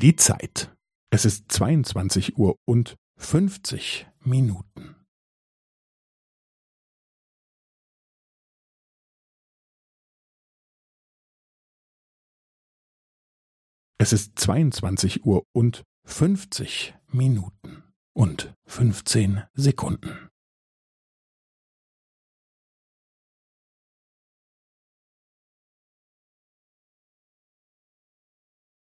Die Zeit. Es ist 22 Uhr und 50 Minuten. Es ist 22 Uhr und 50 Minuten und 15 Sekunden.